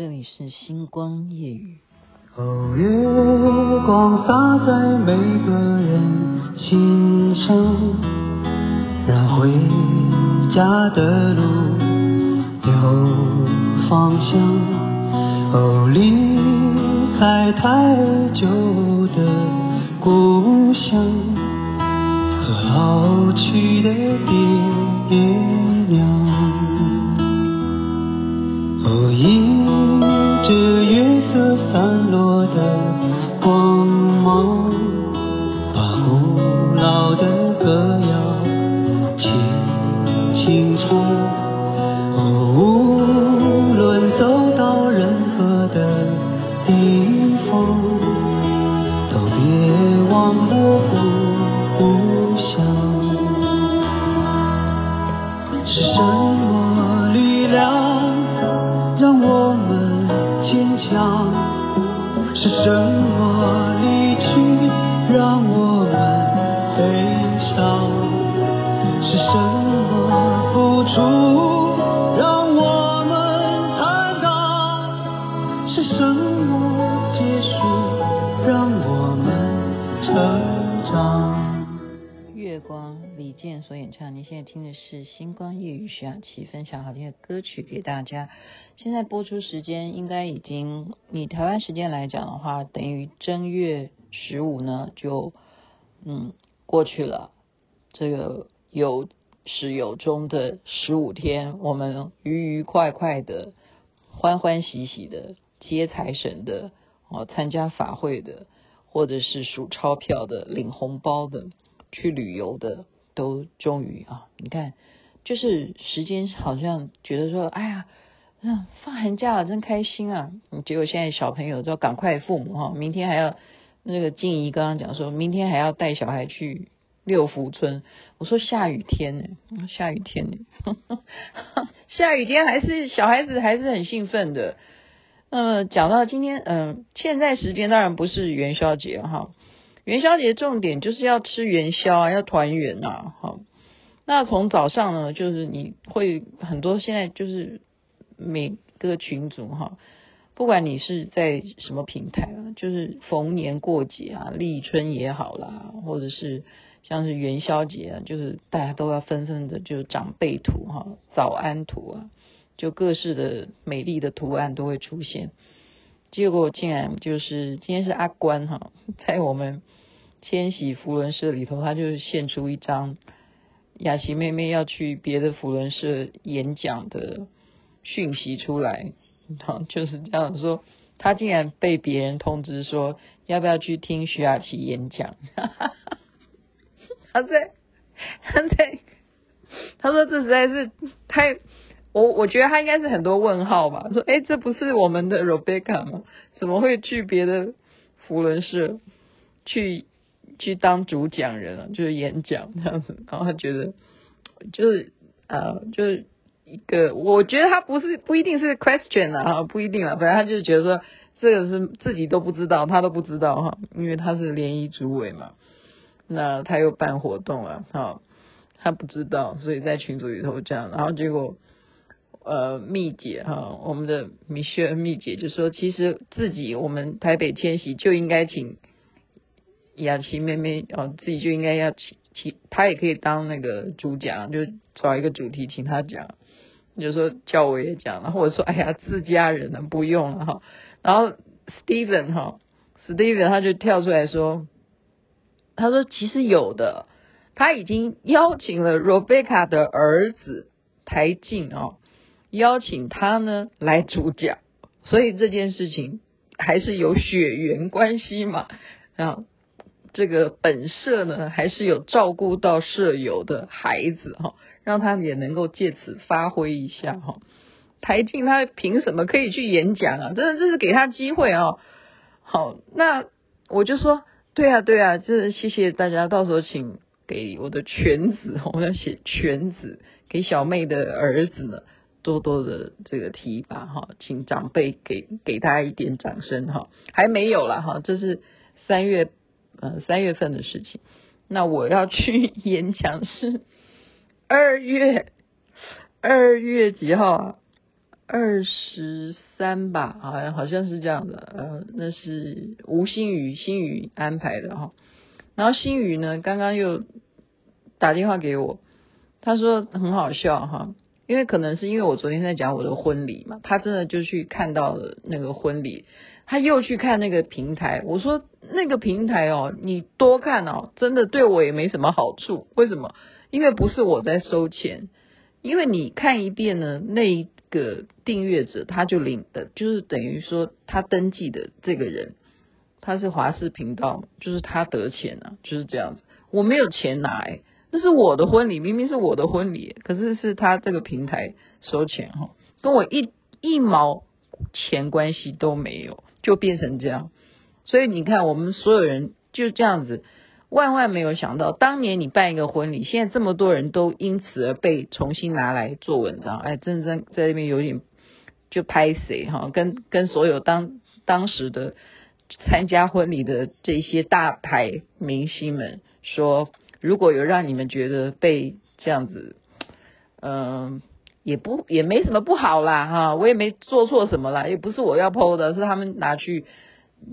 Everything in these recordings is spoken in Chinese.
这里是星光夜雨。哦，月光洒在每个人心上，让回家的路有方向。哦，离开太久的故乡和老去的爹健所演唱。您现在听的是《星光夜雨》，徐雅琪分享好听的歌曲给大家。现在播出时间应该已经，以台湾时间来讲的话，等于正月十五呢就嗯过去了。这个有始有终的十五天，我们愉愉快快的、欢欢喜喜的接财神的哦，参加法会的，或者是数钞票的、领红包的、去旅游的，都终于啊，你看，就是时间好像觉得说，哎呀。嗯，放寒假了，真开心啊！结果现在小朋友都要赶快父母哈，明天还要那个静怡刚刚讲说，明天还要带小孩去六福村。我说下雨天呢，下雨天呢，下雨天还是小孩子还是很兴奋的。呃，讲到今天，嗯、呃，现在时间当然不是元宵节哈，元宵节重点就是要吃元宵啊，要团圆呐，哈。那从早上呢，就是你会很多现在就是。每个群组哈，不管你是在什么平台啊，就是逢年过节啊，立春也好啦，或者是像是元宵节啊，就是大家都要纷纷的就长辈图哈，早安图啊，就各式的美丽的图案都会出现。结果竟然就是今天是阿关哈，在我们千禧福伦社里头，他就献出一张雅琪妹妹要去别的福伦社演讲的。讯息出来，好，就是这样说，他竟然被别人通知说要不要去听徐雅琪演讲，他在他在他说这实在是太我我觉得他应该是很多问号吧，说哎这不是我们的 Rebecca 吗？怎么会去别的福伦社去去当主讲人啊？就是演讲这样子，然后他觉得就是呃就是。一个，我觉得他不是不一定是 question 啊，不一定啊，反正他就是觉得说这个是自己都不知道，他都不知道哈，因为他是联谊主委嘛，那他又办活动啊，哈，他不知道，所以在群组里头这样，然后结果呃蜜姐哈，我们的 Michelle 蜜姐就说，其实自己我们台北千禧就应该请雅琪妹妹哦，自己就应该要请请她也可以当那个主讲，就找一个主题请她讲。就说叫我也讲了，或者说哎呀自家人呢不用了哈，然后 Steven 哈，Steven 他就跳出来说，他说其实有的，他已经邀请了 Rebecca 的儿子台静哦，邀请他呢来主讲，所以这件事情还是有血缘关系嘛，然后这个本社呢还是有照顾到舍友的孩子哈。让他也能够借此发挥一下哈，台静他凭什么可以去演讲啊？真的这是给他机会啊！好，那我就说，对啊对啊，这谢谢大家，到时候请给我的犬子，我要写犬子给小妹的儿子呢，多多的这个提拔哈，请长辈给给他一点掌声哈，还没有了哈，这是三月呃三月份的事情，那我要去 演讲是。二月二月几号啊？二十三吧，好像好像是这样的，呃，那是吴新宇新宇安排的哈。然后新宇呢，刚刚又打电话给我，他说很好笑哈，因为可能是因为我昨天在讲我的婚礼嘛，他真的就去看到了那个婚礼，他又去看那个平台。我说那个平台哦，你多看哦，真的对我也没什么好处。为什么？因为不是我在收钱，因为你看一遍呢，那。个订阅者他就领的，就是等于说他登记的这个人，他是华视频道，就是他得钱啊，就是这样子。我没有钱拿，哎，那是我的婚礼，明明是我的婚礼，可是是他这个平台收钱哈，跟我一一毛钱关系都没有，就变成这样。所以你看，我们所有人就这样子。万万没有想到，当年你办一个婚礼，现在这么多人都因此而被重新拿来做文章，哎，真真在那边有点就拍谁哈，跟跟所有当当时的参加婚礼的这些大牌明星们说，如果有让你们觉得被这样子，嗯、也不也没什么不好啦哈，我也没做错什么啦，也不是我要剖的，是他们拿去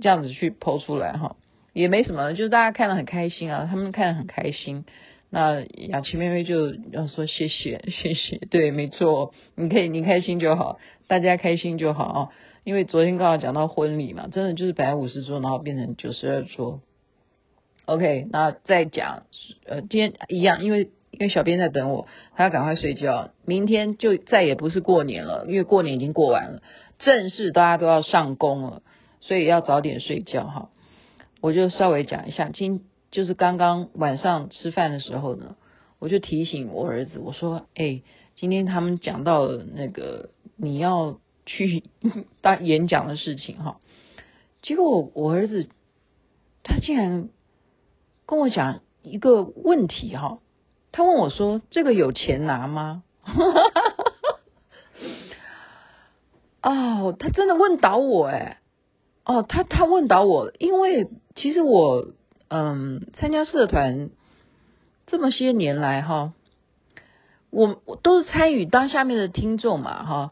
这样子去剖出来哈。也没什么，就是大家看得很开心啊，他们看得很开心。那雅琪妹妹就要说谢谢谢谢，对，没错，你可以你开心就好，大家开心就好啊。因为昨天刚好讲到婚礼嘛，真的就是本来五十桌，然后变成九十二桌。OK，那再讲，呃，今天一样，因为因为小编在等我，他要赶快睡觉，明天就再也不是过年了，因为过年已经过完了，正式大家都要上工了，所以要早点睡觉哈。我就稍微讲一下，今就是刚刚晚上吃饭的时候呢，我就提醒我儿子，我说：“哎，今天他们讲到了那个你要去 当演讲的事情哈。”结果我我儿子他竟然跟我讲一个问题哈，他问我说：“这个有钱拿吗？” 哦，他真的问倒我哎。哦，他他问倒我，因为其实我嗯参加社团这么些年来哈，我都是参与当下面的听众嘛哈，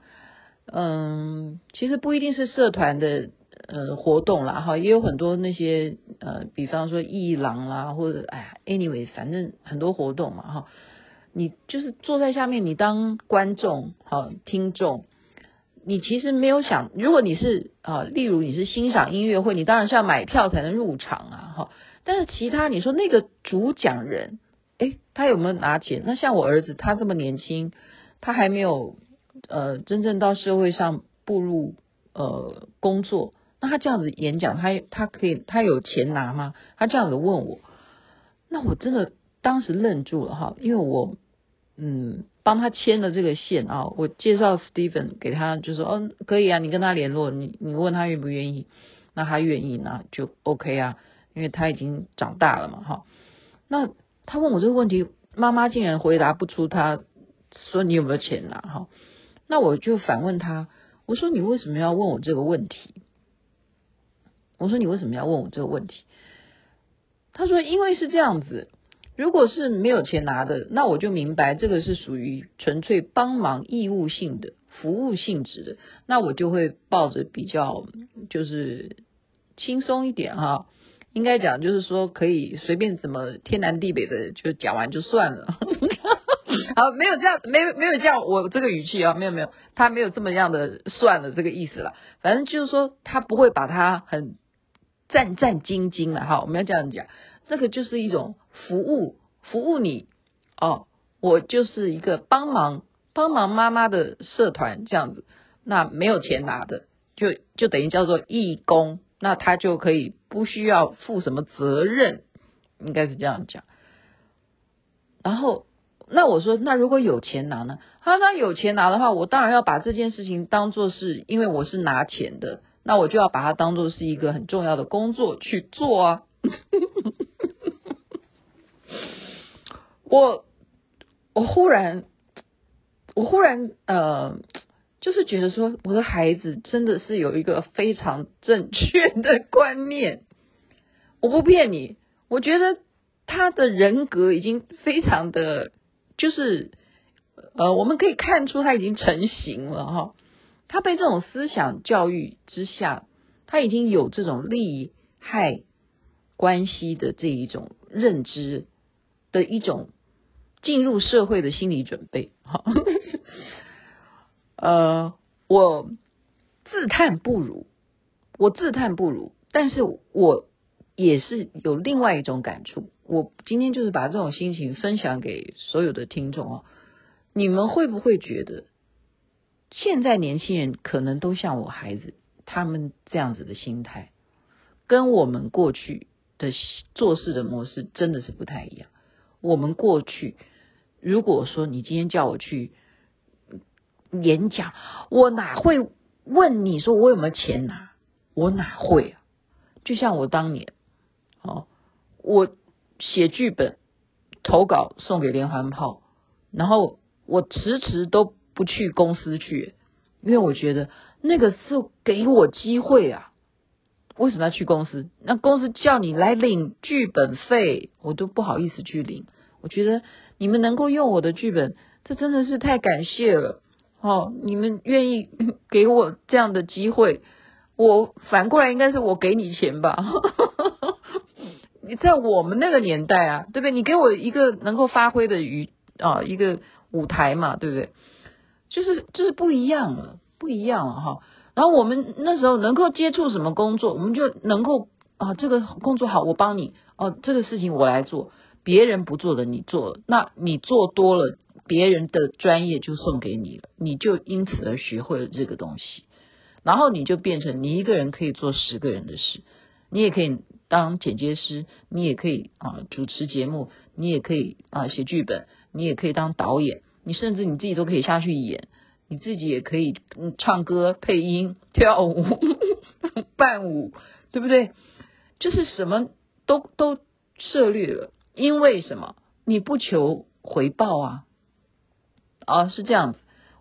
嗯，其实不一定是社团的呃活动啦哈，也有很多那些呃，比方说艺廊啦，或者哎呀，anyway，反正很多活动嘛哈，你就是坐在下面，你当观众哈，听众。你其实没有想，如果你是啊，例如你是欣赏音乐会，你当然是要买票才能入场啊，哈。但是其他你说那个主讲人，诶，他有没有拿钱？那像我儿子，他这么年轻，他还没有呃真正到社会上步入呃工作，那他这样子演讲，他他可以他有钱拿吗？他这样子问我，那我真的当时愣住了哈，因为我嗯。帮他牵了这个线啊，我介绍 Steven 给他，就说哦可以啊，你跟他联络，你你问他愿不愿意，那他愿意那就 OK 啊，因为他已经长大了嘛哈。那他问我这个问题，妈妈竟然回答不出，他说你有没有钱拿哈？那我就反问他，我说你为什么要问我这个问题？我说你为什么要问我这个问题？他说因为是这样子。如果是没有钱拿的，那我就明白这个是属于纯粹帮忙义务性的服务性质的，那我就会抱着比较就是轻松一点哈，应该讲就是说可以随便怎么天南地北的就讲完就算了，好，没有这样，没有没有这样，我这个语气啊，没有没有，他没有这么样的算了这个意思了，反正就是说他不会把他很战战兢兢的哈，我们要这样讲。这个就是一种服务，服务你哦，我就是一个帮忙帮忙妈妈的社团这样子，那没有钱拿的，就就等于叫做义工，那他就可以不需要负什么责任，应该是这样讲。然后那我说，那如果有钱拿呢？他说那有钱拿的话，我当然要把这件事情当做是因为我是拿钱的，那我就要把它当做是一个很重要的工作去做啊。我我忽然我忽然呃，就是觉得说，我的孩子真的是有一个非常正确的观念。我不骗你，我觉得他的人格已经非常的，就是呃，我们可以看出他已经成型了哈。他被这种思想教育之下，他已经有这种利害关系的这一种认知的一种进入社会的心理准备。好，呃，我自叹不如，我自叹不如，但是我也是有另外一种感触。我今天就是把这种心情分享给所有的听众哦。你们会不会觉得，现在年轻人可能都像我孩子他们这样子的心态，跟我们过去的做事的模式真的是不太一样。我们过去，如果说你今天叫我去演讲，我哪会问你说我有没有钱拿？我哪会啊？就像我当年，哦，我写剧本、投稿送给连环炮，然后。我迟迟都不去公司去，因为我觉得那个是给我机会啊。为什么要去公司？那公司叫你来领剧本费，我都不好意思去领。我觉得你们能够用我的剧本，这真的是太感谢了。哦，你们愿意 给我这样的机会，我反过来应该是我给你钱吧？你 在我们那个年代啊，对不对？你给我一个能够发挥的余啊，一个。舞台嘛，对不对？就是就是不一样了，不一样了哈。然后我们那时候能够接触什么工作，我们就能够啊，这个工作好，我帮你哦，这个事情我来做，别人不做的你做，那你做多了，别人的专业就送给你了，你就因此而学会了这个东西，然后你就变成你一个人可以做十个人的事，你也可以当剪接师，你也可以啊主持节目，你也可以啊写剧本，你也可以当导演。你甚至你自己都可以下去演，你自己也可以唱歌、配音、跳舞、伴舞，对不对？就是什么都都涉猎了，因为什么？你不求回报啊！啊，是这样子。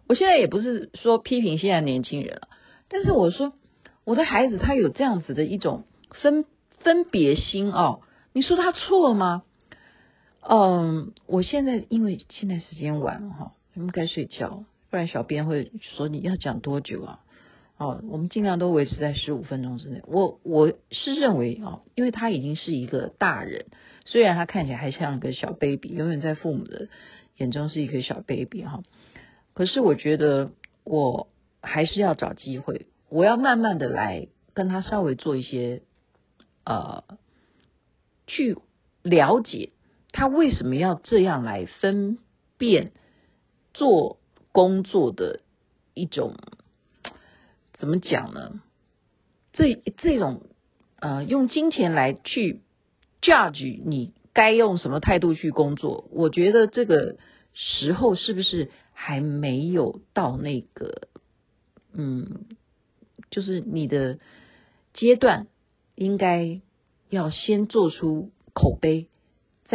我现在也不是说批评现在年轻人了，但是我说我的孩子他有这样子的一种分分别心哦，你说他错吗？嗯，我现在因为现在时间晚了哈，我们该睡觉，不然小编会说你要讲多久啊？哦，我们尽量都维持在十五分钟之内。我我是认为啊，因为他已经是一个大人，虽然他看起来还像个小 baby，永远在父母的眼中是一个小 baby 哈。可是我觉得我还是要找机会，我要慢慢的来跟他稍微做一些呃去了解。他为什么要这样来分辨做工作的一种怎么讲呢？这这种呃，用金钱来去 judge 你该用什么态度去工作？我觉得这个时候是不是还没有到那个嗯，就是你的阶段应该要先做出口碑。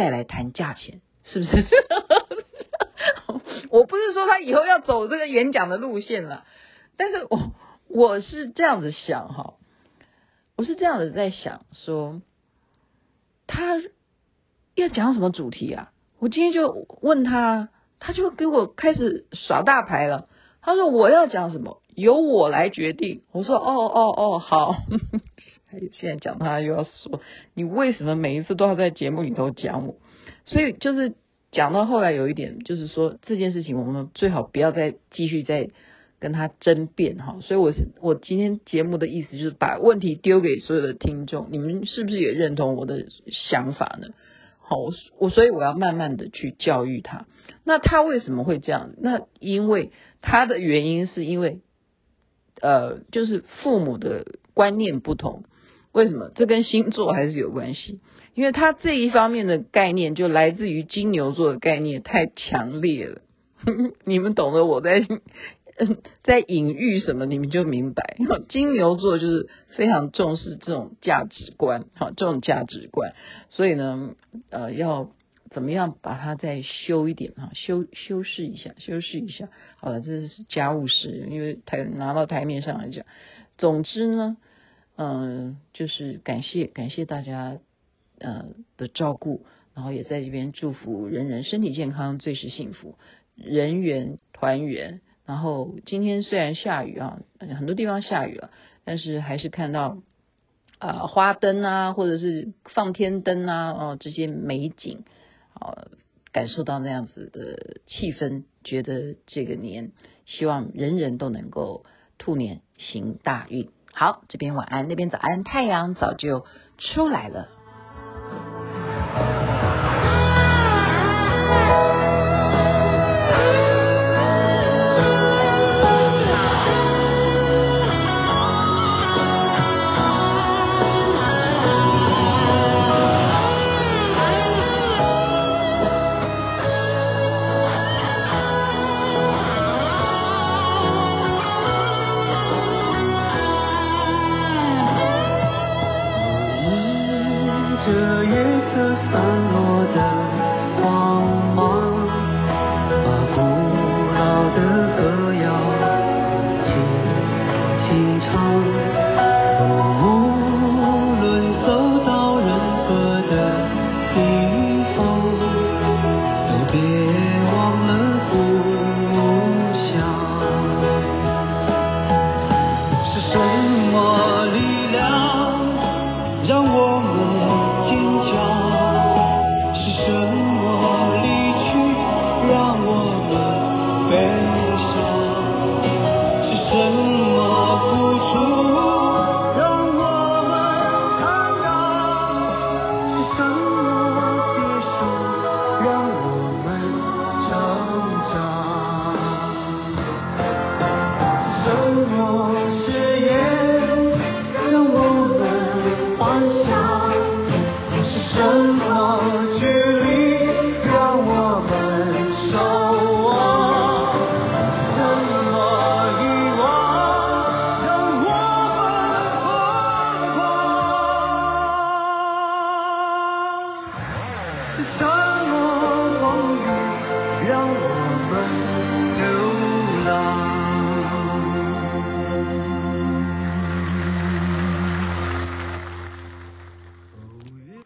再来谈价钱，是不是？我不是说他以后要走这个演讲的路线了，但是我我是这样子想哈，我是这样子在想说，他要讲什么主题啊？我今天就问他，他就给我开始耍大牌了。他说我要讲什么，由我来决定。我说哦哦哦，好。现在讲他又要说，你为什么每一次都要在节目里头讲我？所以就是讲到后来有一点，就是说这件事情我们最好不要再继续再跟他争辩哈。所以我是我今天节目的意思就是把问题丢给所有的听众，你们是不是也认同我的想法呢？好，我所以我要慢慢的去教育他。那他为什么会这样？那因为他的原因是因为呃，就是父母的观念不同。为什么？这跟星座还是有关系，因为他这一方面的概念就来自于金牛座的概念太强烈了。你们懂得我在 在隐喻什么，你们就明白。金牛座就是非常重视这种价值观，好，这种价值观，所以呢，呃，要怎么样把它再修一点哈，修修饰一下，修饰一下。好了，这是家务事，因为台拿到台面上来讲，总之呢。嗯，就是感谢感谢大家，呃的照顾，然后也在这边祝福人人身体健康，最是幸福，人缘团圆，然后今天虽然下雨啊，很多地方下雨了，但是还是看到啊、花灯啊，或者是放天灯啊，哦这些美景啊、感受到那样子的气氛，觉得这个年希望人人都能够兔年行大运。好，这边晚安，那边早安，太阳早就出来了。